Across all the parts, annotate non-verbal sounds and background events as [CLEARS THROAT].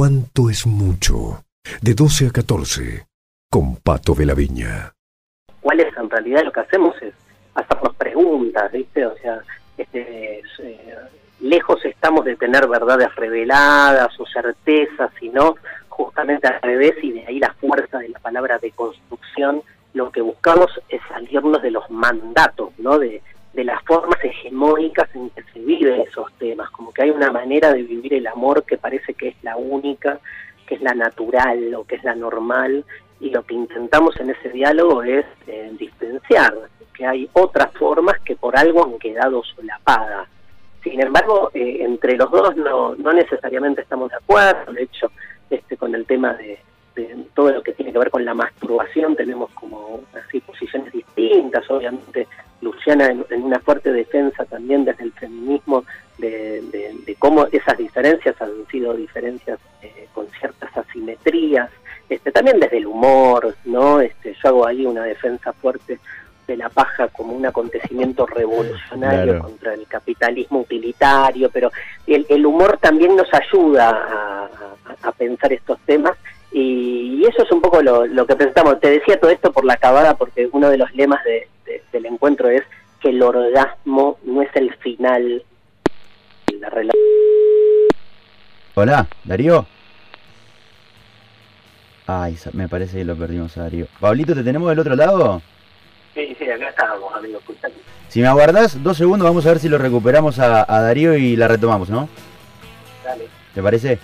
¿Cuánto es mucho? De 12 a 14, con Pato de la Viña. ¿Cuál es en realidad lo que hacemos? Es hacernos preguntas, ¿viste? O sea, este, eh, lejos estamos de tener verdades reveladas o certezas, sino justamente al revés y de ahí la fuerza de la palabra de construcción, lo que buscamos es salirnos de los mandatos, ¿no? De, de las formas hegemónicas en que se viven esos temas, como que hay una manera de vivir el amor que parece que es la única, que es la natural o que es la normal, y lo que intentamos en ese diálogo es eh, diferenciar que hay otras formas que por algo han quedado solapadas. Sin embargo, eh, entre los dos no, no necesariamente estamos de acuerdo, de hecho, este, con el tema de, todo lo que tiene que ver con la masturbación tenemos como así posiciones distintas, obviamente Luciana en, una fuerte defensa también desde el feminismo de, cómo esas diferencias han sido diferencias eh, con ciertas asimetrías, este, también desde el humor, ¿no? Este, yo hago ahí una defensa fuerte de la paja como un acontecimiento revolucionario contra el capitalismo utilitario, pero el, humor también nos ayuda a, pensar estos temas y, eso es un poco lo, que presentamos. Te decía todo esto por la acabada porque uno de los lemas del encuentro es que el orgasmo no es el final de la relación. Hola, Darío. Ay, me parece que lo perdimos a Darío. Pablito, ¿te tenemos del otro lado? Sí, sí, acá estábamos, amigo. Si me aguardás dos segundos, vamos a ver si lo recuperamos a, Darío y la retomamos, ¿no? Dale. ¿Te parece?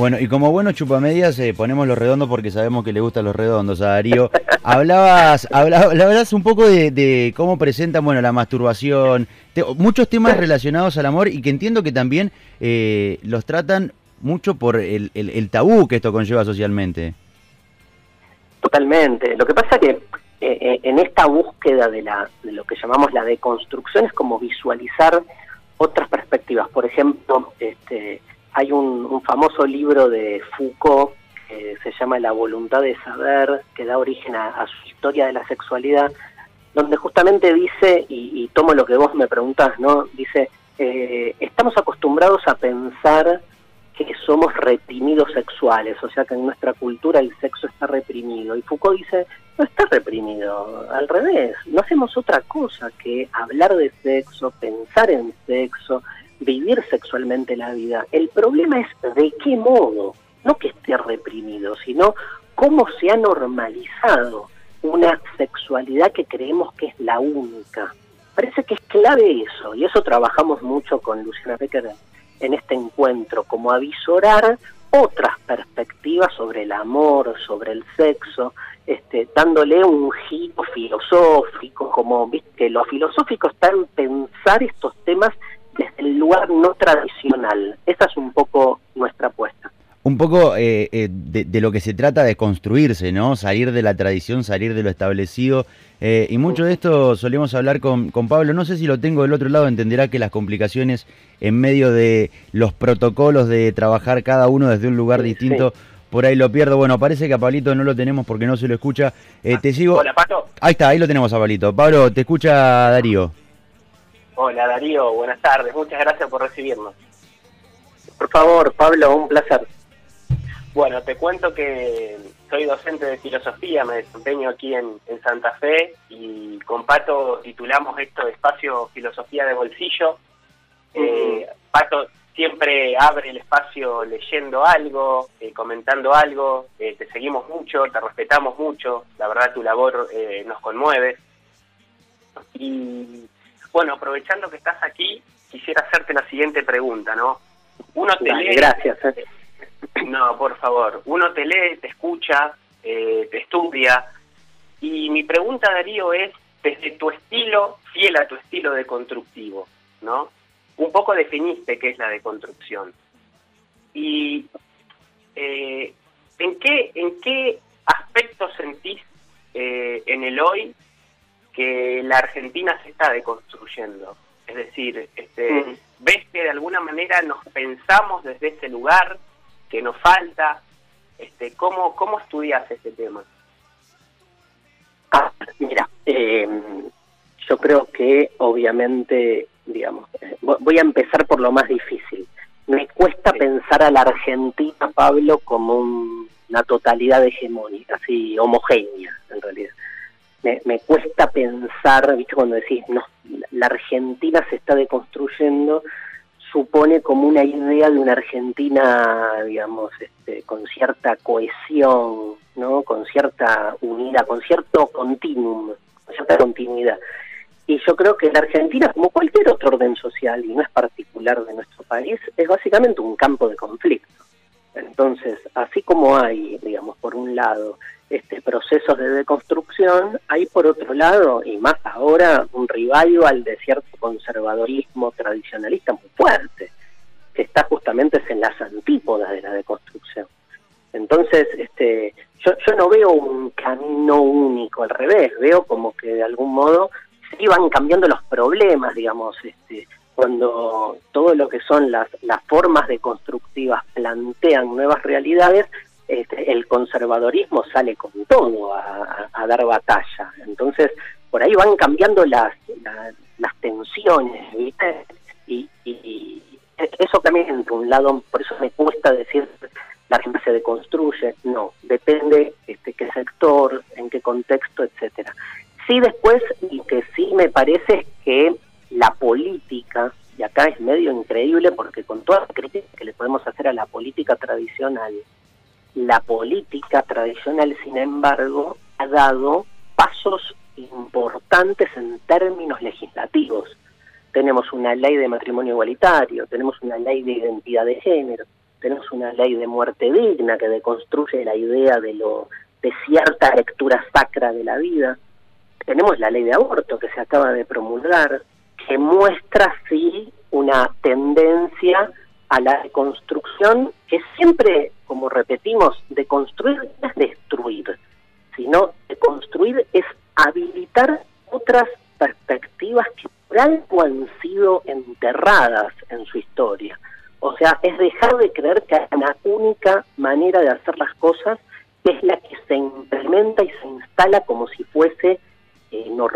Bueno, y como buenos chupamedias eh, ponemos los redondos porque sabemos que le gustan los redondos a Darío. hablabas, hablabas, un poco de, cómo presentan bueno, la masturbación, muchos temas relacionados al amor y que entiendo que también eh, los tratan mucho por el, tabú que esto conlleva socialmente. Totalmente. Lo que pasa que eh, en esta búsqueda de, la, de lo que llamamos la deconstrucción es como visualizar otras perspectivas. Por ejemplo, este, hay un, famoso libro de Foucault que se llama La voluntad de saber, que da origen a, su historia de la sexualidad, donde justamente dice, y, tomo lo que vos me preguntás, ¿no? Dice, eh, estamos acostumbrados a pensar que somos reprimidos sexuales, o sea que en nuestra cultura el sexo está reprimido. Y Foucault dice, no está reprimido, al revés, no hacemos otra cosa que hablar de sexo, pensar en sexo, vivir sexualmente la vida. El problema es de qué modo, no que esté reprimido, sino cómo se ha normalizado una sexualidad que creemos que es la única. Parece que es clave eso, y eso trabajamos mucho con Luciana Becker en este encuentro, como avisorar otras perspectivas sobre el amor, sobre el sexo, este, dándole un giro filosófico, como viste, lo filosófico está en pensar estos temas lugar no tradicional. Esa es un poco nuestra apuesta. Un poco eh, eh, de, lo que se trata de construirse, ¿no? Salir de la tradición, salir de lo establecido. Eh, y mucho de esto solemos hablar con, con, Pablo. No sé si lo tengo del otro lado, entenderá que las complicaciones en medio de los protocolos de trabajar cada uno desde un lugar distinto, por ahí lo pierdo. Bueno, parece que a Pablito no lo tenemos porque no se lo escucha. te sigo. Hola, Pato. Ahí está, ahí lo tenemos a Pablito. Pablo, te escucha Darío. Hola Darío, buenas tardes, muchas gracias por recibirnos. Por favor, Pablo, un placer. Bueno, te cuento que soy docente de filosofía, me desempeño aquí en, Santa Fe y con Pato titulamos esto Espacio Filosofía de Bolsillo. Eh, Pato siempre abre el espacio leyendo algo, eh, comentando algo, eh, te seguimos mucho, te respetamos mucho, la verdad tu labor nos conmueve. Y bueno, aprovechando que estás aquí, quisiera hacerte la siguiente pregunta, ¿no? Uno te lee... Gracias. Eh. [CLEARS THROAT] No, por favor. Uno te lee, te escucha, eh, te estudia. Y mi pregunta, Darío, es, desde tu estilo, fiel a tu estilo de constructivo, ¿no? Un poco definiste qué es la deconstrucción. Y eh, ¿en, qué, ¿en qué aspecto sentís en el hoy que la Argentina se está deconstruyendo. Es decir, este, mm. ves que de alguna manera nos pensamos desde ese lugar, que nos falta. Este, ¿cómo, ¿Cómo estudias este tema? Ah, mira, eh, yo creo que obviamente, digamos, eh, voy a empezar por lo más difícil. Me cuesta pensar a la Argentina, Pablo, como una totalidad hegemónica, así homogénea, en realidad. Me, me cuesta pensar, ¿viste? Cuando decís, no, la Argentina se está deconstruyendo, supone como una idea de una Argentina, digamos, este, con cierta cohesión, ¿no? Con cierta unidad, con cierto continuum, con cierta continuidad. Y yo creo que la Argentina, como cualquier otro orden social, y no es particular de nuestro país, es básicamente un campo de conflicto. Entonces, así como hay, digamos, por un lado, este procesos de deconstrucción, hay por otro lado, y más ahora, un revival de cierto conservadorismo tradicionalista muy fuerte, que está justamente en las antípodas de la deconstrucción. Entonces, este, yo, yo no veo un camino único, al revés, veo como que de algún modo se iban cambiando los problemas, digamos, este, cuando todo lo que son las, las formas deconstructivas plantean nuevas realidades, este, el conservadorismo sale con todo a, dar batalla. Entonces, por ahí van cambiando las, las, tensiones, ¿viste? Y, eso también, por un lado, por eso me cuesta decir la gente se deconstruye, no, depende este, qué sector, en qué contexto, etcétera. Sí, después, y que sí me parece que la política, y acá es medio increíble porque con toda la crítica que le podemos hacer a la política tradicional, la política tradicional, sin embargo, ha dado pasos importantes en términos legislativos. Tenemos una ley de matrimonio igualitario, tenemos una ley de identidad de género, tenemos una ley de muerte digna que deconstruye la idea de lo de cierta lectura sacra de la vida. Tenemos la ley de aborto que se acaba de promulgar, que muestra sí una tendencia a la reconstrucción que siempre, como repetimos, de construir no es destruir, sino de construir es habilitar otras perspectivas que por algo han sido enterradas en su historia. O sea, es dejar de creer que hay una única manera de hacer las cosas, que es la que se implementa y se instala como si fuese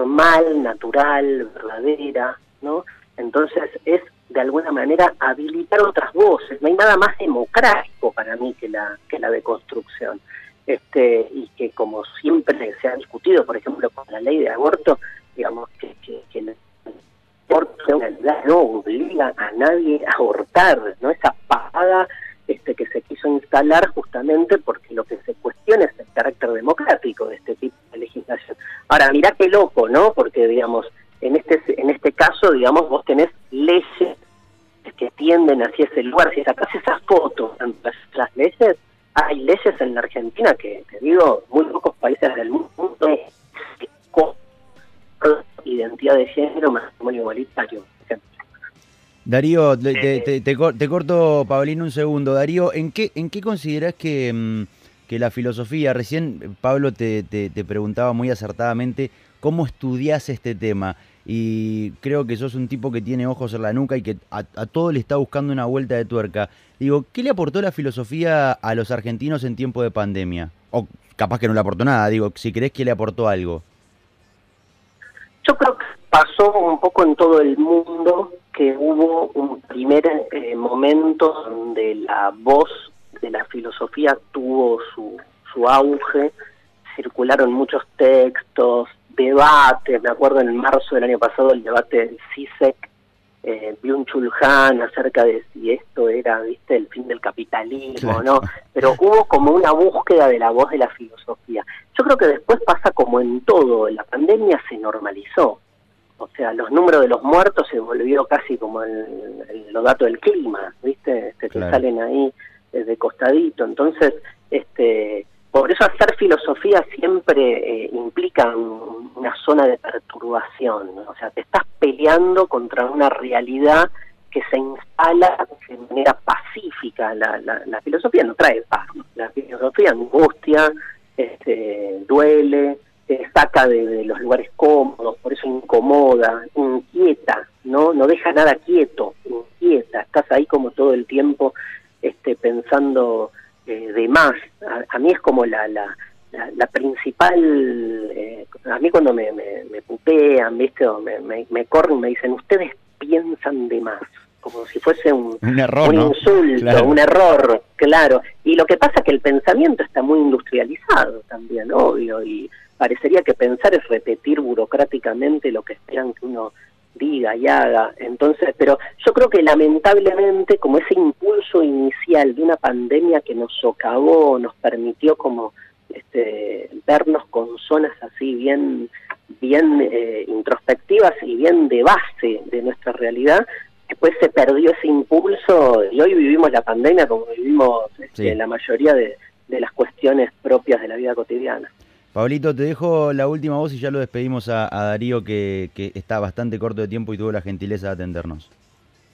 normal, natural, verdadera, ¿no? Entonces es de alguna manera habilitar otras voces. No hay nada más democrático para mí que la, que la deconstrucción. Este, y que como siempre se ha discutido, por ejemplo, con la ley de aborto, digamos que, que, que el aborto no obliga a nadie a abortar, ¿no? Esa pagada este, que se quiso instalar justamente porque lo que se cuestiona es el carácter democrático de este tipo de legislación. Ahora, mirá qué loco, ¿no? Porque, digamos, en este, en este caso, digamos, vos tenés leyes que tienden hacia ese lugar. Si sacas esas fotos las leyes, hay leyes en la Argentina que, te digo, muy pocos países del mundo identidad de género, matrimonio igualitario. Darío, te, te, corto, Paulino, un segundo. Darío, ¿en qué, en qué consideras que, mm, que la filosofía, recién Pablo te, te preguntaba muy acertadamente, cómo estudias este tema? y creo que sos un tipo que tiene ojos en la nuca y que a, todo le está buscando una vuelta de tuerca. Digo, ¿qué le aportó la filosofía a los argentinos en tiempo de pandemia? O capaz que no le aportó nada, digo, si crees que le aportó algo. Yo creo que pasó un poco en todo el mundo que hubo un primer eh, momento donde la voz de la filosofía tuvo su, su auge, circularon muchos textos, debate, me acuerdo en marzo del año pasado el debate del CISEC, eh, un chulhan acerca de si esto era, viste, el fin del capitalismo, ¿no? Pero hubo como una búsqueda de la voz de la filosofía. Yo creo que después pasa como en todo, la pandemia se normalizó. O sea, los números de los muertos se volvió casi como el, los datos del clima, ¿viste? Este, que salen ahí desde costadito. Entonces, este por eso hacer filosofía siempre eh, implica una zona de perturbación, o sea, te estás peleando contra una realidad que se instala de manera pacífica. La, la, filosofía no trae paz, la filosofía angustia, este, duele, te saca de, los lugares cómodos, por eso incomoda, inquieta, no, no deja nada quieto, inquieta, estás ahí como todo el tiempo este, pensando eh, de más. A, mí es como la, la, la, principal, eh, a mí cuando me, me, me, ¿viste? O me, me, me corren y me dicen, ustedes piensan de más como si fuese un, un, error, un insulto, un error, claro. Y lo que pasa es que el pensamiento está muy industrializado también, obvio, y parecería que pensar es repetir burocráticamente lo que esperan que uno diga y haga. Entonces, pero yo creo que lamentablemente como ese impulso inicial de una pandemia que nos socavó, nos permitió como este, vernos con zonas así bien bien eh, introspectivas y bien de base de nuestra realidad, después se perdió ese impulso y hoy vivimos la pandemia como vivimos este, la mayoría de, las cuestiones propias de la vida cotidiana. Pablito, te dejo la última voz y ya lo despedimos a, Darío que, está bastante corto de tiempo y tuvo la gentileza de atendernos.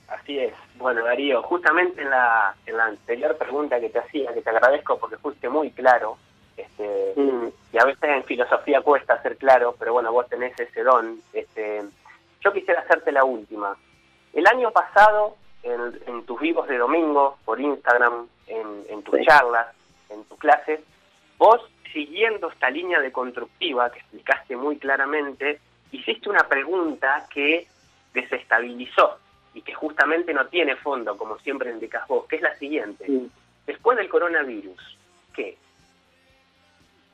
Así es. Bueno, Darío, justamente en la, en la anterior pregunta que te hacía, que te agradezco porque fuiste muy claro, este, mm. y a veces en filosofía cuesta ser claro, pero bueno, vos tenés ese don. Este, yo quisiera hacerte la última. El año pasado, en, tus vivos de domingo, por Instagram, en, tus charlas, en tus clases, vos, siguiendo esta línea de constructiva que explicaste muy claramente, hiciste una pregunta que desestabilizó y que justamente no tiene fondo, como siempre indicas vos, que es la siguiente. Después del coronavirus, ¿qué?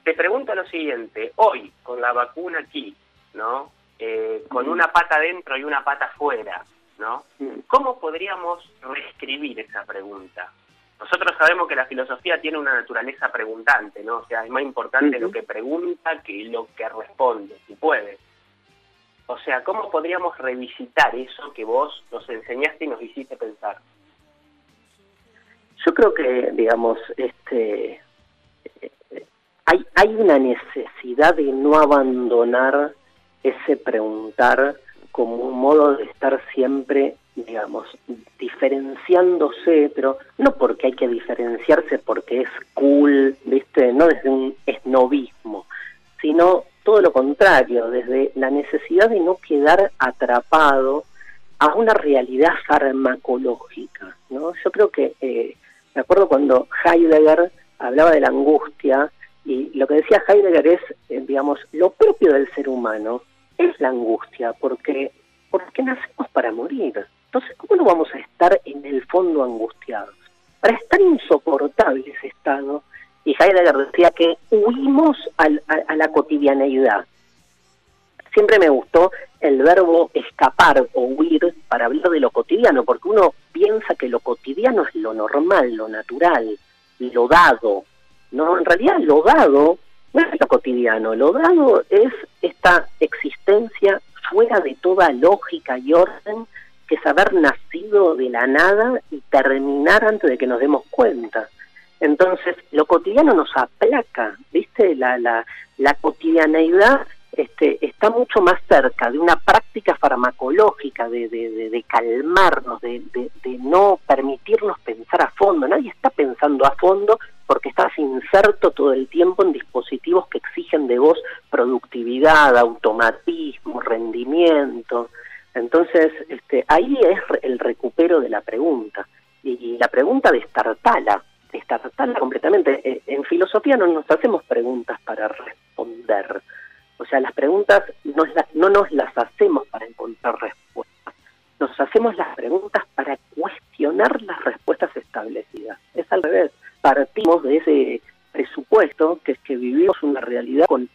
Te pregunto lo siguiente, hoy, con la vacuna aquí, ¿no? Eh, con una pata dentro y una pata fuera, ¿no? ¿Cómo podríamos reescribir esa pregunta? Nosotros sabemos que la filosofía tiene una naturaleza preguntante, ¿no? O sea, es más importante lo que pregunta que lo que responde, si puede. O sea, ¿cómo podríamos revisitar eso que vos nos enseñaste y nos hiciste pensar? Yo creo que, digamos, este, hay, hay una necesidad de no abandonar ese preguntar como un modo de estar siempre, digamos, diferenciándose, pero no porque hay que diferenciarse porque es cool, ¿viste? No desde un esnovismo, sino todo lo contrario, desde la necesidad de no quedar atrapado a una realidad farmacológica, ¿no? Yo creo que, eh, me acuerdo cuando Heidegger hablaba de la angustia, y lo que decía Heidegger es, eh, digamos, lo propio del ser humano es la angustia, porque, porque nacemos para morir. Entonces, ¿cómo no vamos a estar en el fondo angustiados? Para estar insoportable ese estado, y Heidegger decía que huimos a la cotidianeidad. Siempre me gustó el verbo escapar o huir para hablar de lo cotidiano, porque uno piensa que lo cotidiano es lo normal, lo natural, lo dado. No, en realidad lo dado no es lo cotidiano, lo dado es esta existencia fuera de toda lógica y orden que es haber nacido de la nada y terminar antes de que nos demos cuenta. Entonces, lo cotidiano nos aplaca, ¿viste? La, la, la cotidianeidad este, está mucho más cerca de una práctica farmacológica, de, de, de, calmarnos, de, de, no permitirnos pensar a fondo. Nadie está pensando a fondo porque estás inserto todo el tiempo en dispositivos que exigen de vos productividad, automatismo, rendimiento. Entonces, este, ahí es el recupero de la pregunta. Y, la pregunta destartala, destartala completamente. Eh, en filosofía no nos hacemos preguntas para responder. O sea, las preguntas no, no nos las hacemos para encontrar respuestas. Nos hacemos las preguntas para cuestionar las respuestas establecidas. Es al revés partimos de ese presupuesto, que es que vivimos una realidad con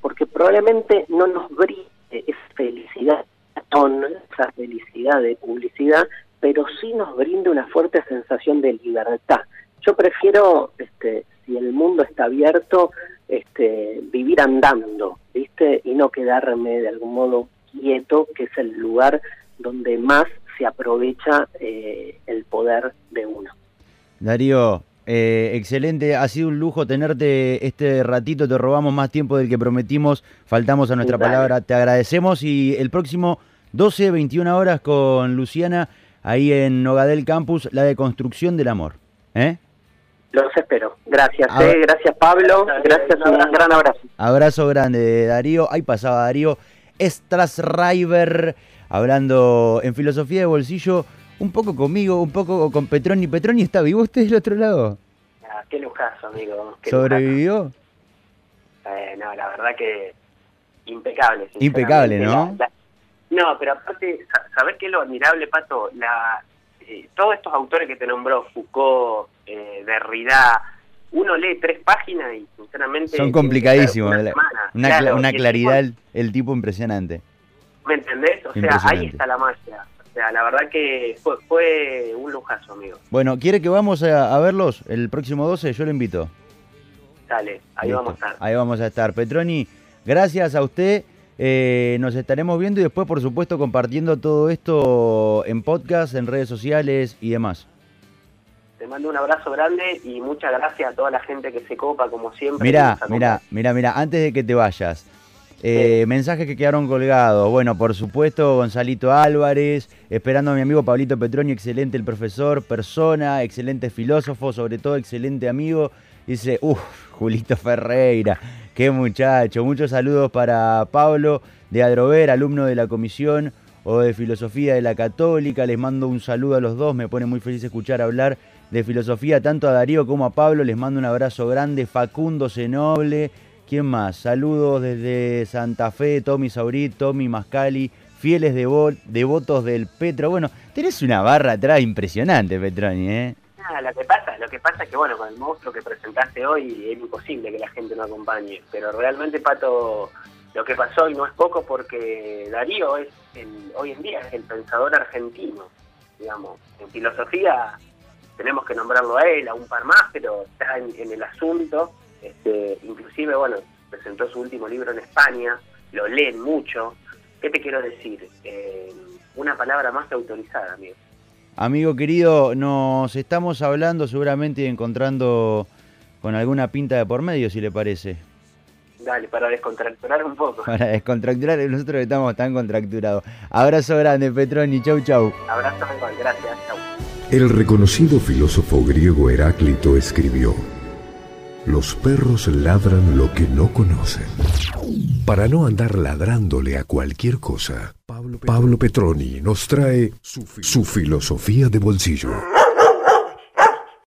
porque probablemente no nos brinde esa felicidad, esa felicidad de publicidad, pero sí nos brinde una fuerte sensación de libertad. Yo prefiero, este, si el mundo está abierto, este, vivir andando, ¿viste? Y no quedarme de algún modo quieto, que es el lugar donde más se aprovecha eh, el poder de uno. Darío, eh, excelente, ha sido un lujo tenerte este ratito, te robamos más tiempo del que prometimos, faltamos a nuestra palabra, te agradecemos y el próximo 12, 21 horas con Luciana ahí en Nogadel Campus, la de construcción del amor. ¿eh? Los espero. Gracias, eh, gracias Pablo, gracias, un gran abrazo. Abrazo grande, Darío. Ahí pasaba Darío River hablando en filosofía de bolsillo un poco conmigo, un poco con Petroni. ¿Petroni está vivo usted del otro lado? Ah, qué lujazo, amigo. qué ¿Sobrevivió? lujazo. Eh, no, la verdad que impecable. Impecable, ¿no? La- la- no, pero aparte, sa- ¿sabés qué es lo admirable, Pato? La, eh, todos estos autores que te nombró, Foucault, eh, Derrida, uno lee tres páginas y sinceramente... Son complicadísimos. Una, semana. Una, Claro, cla- una y el claridad, tipo- el, tipo impresionante. ¿Me entendés? O sea, ahí está la magia. O sea, la verdad que fue, fue un lujazo, amigo. Bueno, ¿quiere que vamos a, a verlos el próximo 12? Yo lo invito. Dale, ahí Listo. vamos a estar. Ahí vamos a estar. Petroni, gracias a usted. Eh, nos estaremos viendo y después, por supuesto, compartiendo todo esto en podcast, en redes sociales y demás. Te mando un abrazo grande y muchas gracias a toda la gente que se copa, como siempre. Mirá, acompaña. mirá, mirá, antes de que te vayas. Eh, mensajes que quedaron colgados. Bueno, por supuesto, Gonzalito Álvarez, esperando a mi amigo Pablito Petroni, excelente el profesor, persona, excelente filósofo, sobre todo excelente amigo. Dice, uff, Julito Ferreira, qué muchacho. Muchos saludos para Pablo de Adrover, alumno de la comisión o de filosofía de la católica. Les mando un saludo a los dos, me pone muy feliz escuchar hablar de filosofía tanto a Darío como a Pablo. Les mando un abrazo grande. Facundo Zenoble. ¿Quién más? Saludos desde Santa Fe, Tommy Saurit, Tommy Mascali, fieles devo- devotos del Petro. Bueno, tenés una barra atrás impresionante, Petroni, ¿eh? Ah, lo que pasa, lo que pasa es que bueno, con el monstruo que presentaste hoy es imposible que la gente no acompañe, pero realmente Pato, lo que pasó y no es poco porque Darío es el, hoy en día es el pensador argentino, digamos, en filosofía tenemos que nombrarlo a él, a un par más, pero está en el asunto, este, inclusive bueno, presentó su último libro en España, lo leen mucho, ¿qué te quiero decir? Eh, una palabra más que autorizada, amigo. Amigo querido, nos estamos hablando seguramente y encontrando con alguna pinta de por medio, si le parece. Dale, para descontracturar un poco. [LAUGHS] Para descontracturar, nosotros estamos tan contracturados. Abrazo grande, Petroni. Chau, chau. Abrazo, igual, gracias. Chau. El reconocido filósofo griego Heráclito escribió, Los perros ladran lo que no conocen. Para no andar ladrándole a cualquier cosa, Pablo Petroni nos trae su filosofía de bolsillo.